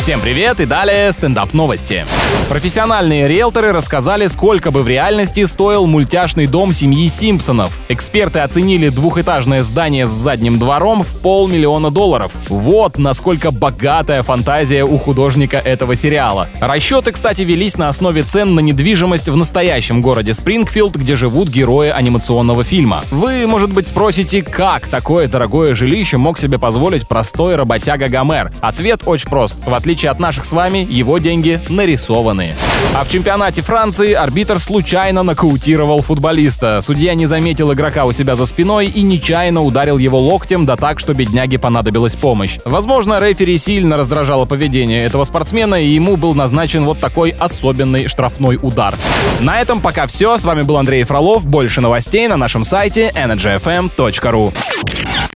Всем привет и далее стендап новости. Профессиональные риэлторы рассказали, сколько бы в реальности стоил мультяшный дом семьи Симпсонов. Эксперты оценили двухэтажное здание с задним двором в полмиллиона долларов. Вот насколько богатая фантазия у художника этого сериала. Расчеты, кстати, велись на основе цен на недвижимость в настоящем городе Спрингфилд, где живут герои анимационного фильма. Вы, может быть, спросите, как такое дорогое жилище мог себе позволить простой работяга Гомер? Ответ очень прост. В отличие от наших с вами, его деньги нарисованы. А в чемпионате Франции арбитр случайно нокаутировал футболиста. Судья не заметил игрока у себя за спиной и нечаянно ударил его локтем, да так, что бедняге понадобилась помощь. Возможно, рефери сильно раздражало поведение этого спортсмена, и ему был назначен вот такой особенный штрафной удар. На этом пока все. С вами был Андрей Фролов. Больше новостей на нашем сайте energyfm.ru.